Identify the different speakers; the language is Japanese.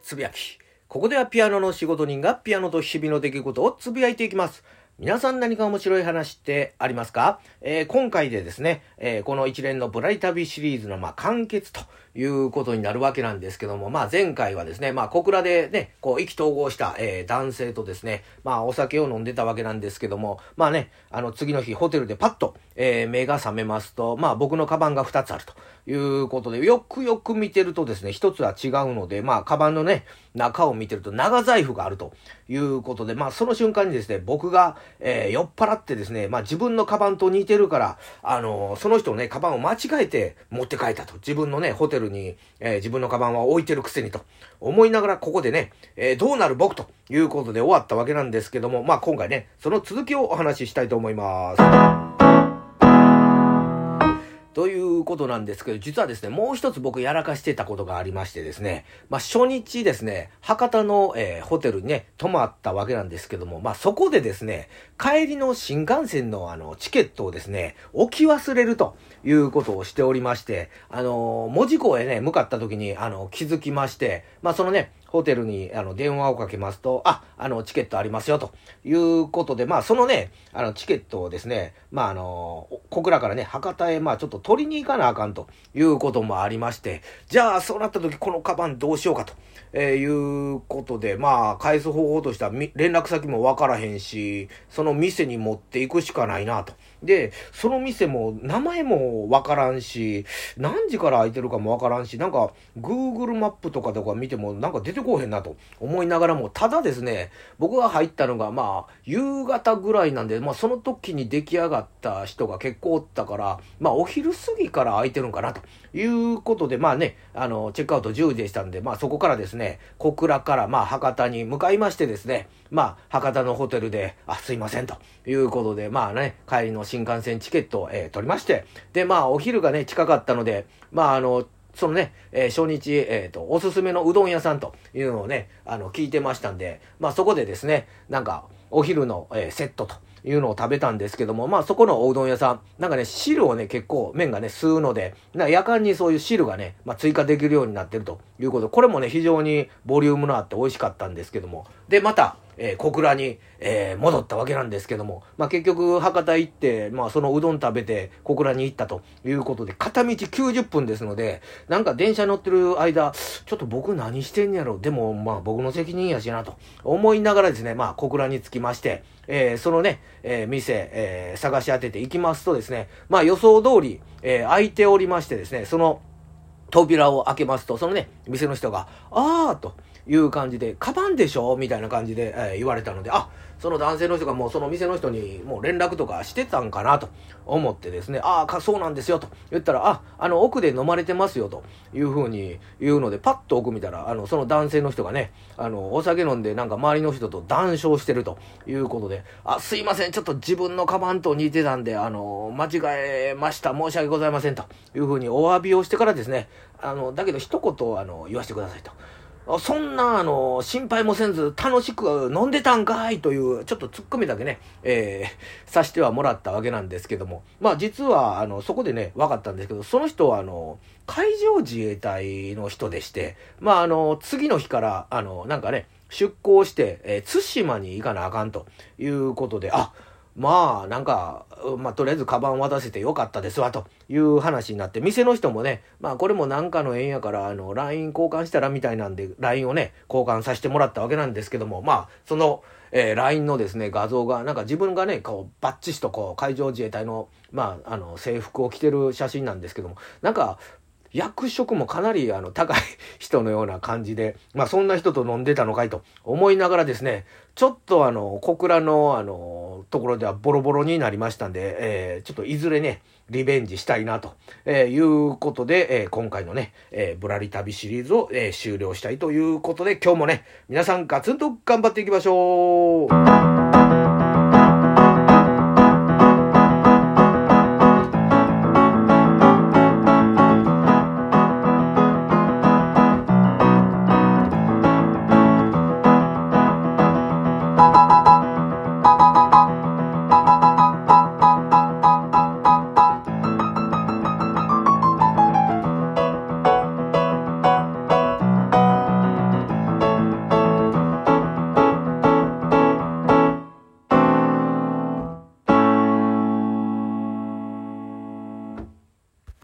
Speaker 1: つぶやき。ここではピアノの仕事人がピアノと日々の出来事をつぶやいていきます。皆さん何か面白い話ってありますか、えー、今回でですね、えー、この一連のぶらり旅シリーズのまあ完結ということになるわけなんですけども、まあ前回はですね、まあ小倉でね、こう意気投合した、えー、男性とですね、まあお酒を飲んでたわけなんですけども、まあね、あの次の日ホテルでパッと、えー、目が覚めますと、まあ僕のカバンが2つあるということで、よくよく見てるとですね、1つは違うので、まあカバンのね、中を見てると長財布があるということで、まあその瞬間にですね、僕が、えー、酔っ払ってですね、まあ自分のカバンと似てるから、あの、その人のね、カバンを間違えて持って帰ったと。自分のね、ホテルルに、えー、自分のカバンは置いてるくせにと思いながらここでね、えー、どうなる僕ということで終わったわけなんですけども、まあ今回ね、その続きをお話ししたいと思います。ということなんですけど、実はですね、もう一つ僕やらかしてたことがありましてですね、まあ初日ですね、博多の、えー、ホテルにね、泊まったわけなんですけども、まあそこでですね、帰りの新幹線のあの、チケットをですね、置き忘れるということをしておりまして、あのー、門司港へね、向かった時に、あの、気づきまして、まあそのね、ホテルにあの電話をかけますと、あ、あの、チケットありますよ、ということで、まあ、そのね、あの、チケットをですね、まあ、あの、小倉からね、博多へ、まあ、ちょっと取りに行かなあかんということもありまして、じゃあ、そうなった時、このカバンどうしようかと、え、いうことで、まあ、返す方法としては、連絡先もわからへんし、その店に持っていくしかないなと。で、その店も、名前もわからんし、何時から開いてるかもわからんし、なんか、Google マップとかとか見ても、なんか出てこうへんなと思いながらも、ただですね、僕が入ったのが、まあ、夕方ぐらいなんで、まあ、その時に出来上がった人が結構おったから、まあ、お昼過ぎから空いてるんかなと。いうことで、まあね、あの、チェックアウト10時でしたんで、まあ、そこからですね、小倉から、まあ、博多に向かいましてですね、まあ、博多のホテルで、あ、すいません、ということで、まあね、帰りの新幹線チケットを、えー、取りまして、で、まあ、お昼がね、近かったので、まあ、あの、そのね、えー、初日、えっ、ー、と、おすすめのうどん屋さんというのをね、あの、聞いてましたんで、まあそこでですね、なんか、お昼の、えー、セットというのを食べたんですけども、まあそこのおうどん屋さん、なんかね、汁をね、結構麺がね、吸うので、な夜間にそういう汁がね、まあ追加できるようになってるということ、これもね、非常にボリュームのあって美味しかったんですけども、で、また、えー、小倉に、えー、戻ったわけなんですけども、まあ、結局博多行って、まあ、そのうどん食べて小倉に行ったということで、片道90分ですので、なんか電車乗ってる間、ちょっと僕何してんやろ。でも、まあ僕の責任やしなと思いながらですね、まあ小倉に着きまして、えー、そのね、えー、店、えー、探し当てていきますとですね、まあ予想通り、えー、空いておりましてですね、その扉を開けますと、そのね、店の人が、あーと、いう感じで、カバンでしょ？みたいな感じで、えー、言われたので、あ、その男性の人がもうその店の人にもう連絡とかしてたんかな？と思ってですね、ああ、そうなんですよ。と言ったら、あ、あの奥で飲まれてますよ。というふうに言うので、パッと奥見たら、あの、その男性の人がね、あの、お酒飲んでなんか周りの人と談笑してるということで、あ、すいません、ちょっと自分のカバンと似てたんで、あの、間違えました、申し訳ございません。というふうにお詫びをしてからですね、あの、だけど一言、あの、言わせてくださいと。そんな、あの、心配もせんず、楽しく飲んでたんかいという、ちょっと突っ込みだけね、えー、さしてはもらったわけなんですけども、まあ実は、あの、そこでね、分かったんですけど、その人は、あの、海上自衛隊の人でして、まああの、次の日から、あの、なんかね、出港して、えー、対馬に行かなあかんということで、あ、まあ、なんか、まあ、とりあえずカバン渡せてよかったですわ、という話になって、店の人もね、まあ、これもなんかの縁やから、あの、LINE 交換したらみたいなんで、LINE をね、交換させてもらったわけなんですけども、まあ、その、えー、LINE のですね、画像が、なんか自分がね、こう、バッチシとこう、海上自衛隊の、まあ、あの、制服を着てる写真なんですけども、なんか、役職もかなりあの高い人のような感じで、まあそんな人と飲んでたのかいと思いながらですね、ちょっとあの、小倉のあの、ところではボロボロになりましたんで、えー、ちょっといずれね、リベンジしたいなと、えー、いうことで、えー、今回のね、えー、ぶらり旅シリーズを、えー、終了したいということで、今日もね、皆さんガツンと頑張っていきましょう。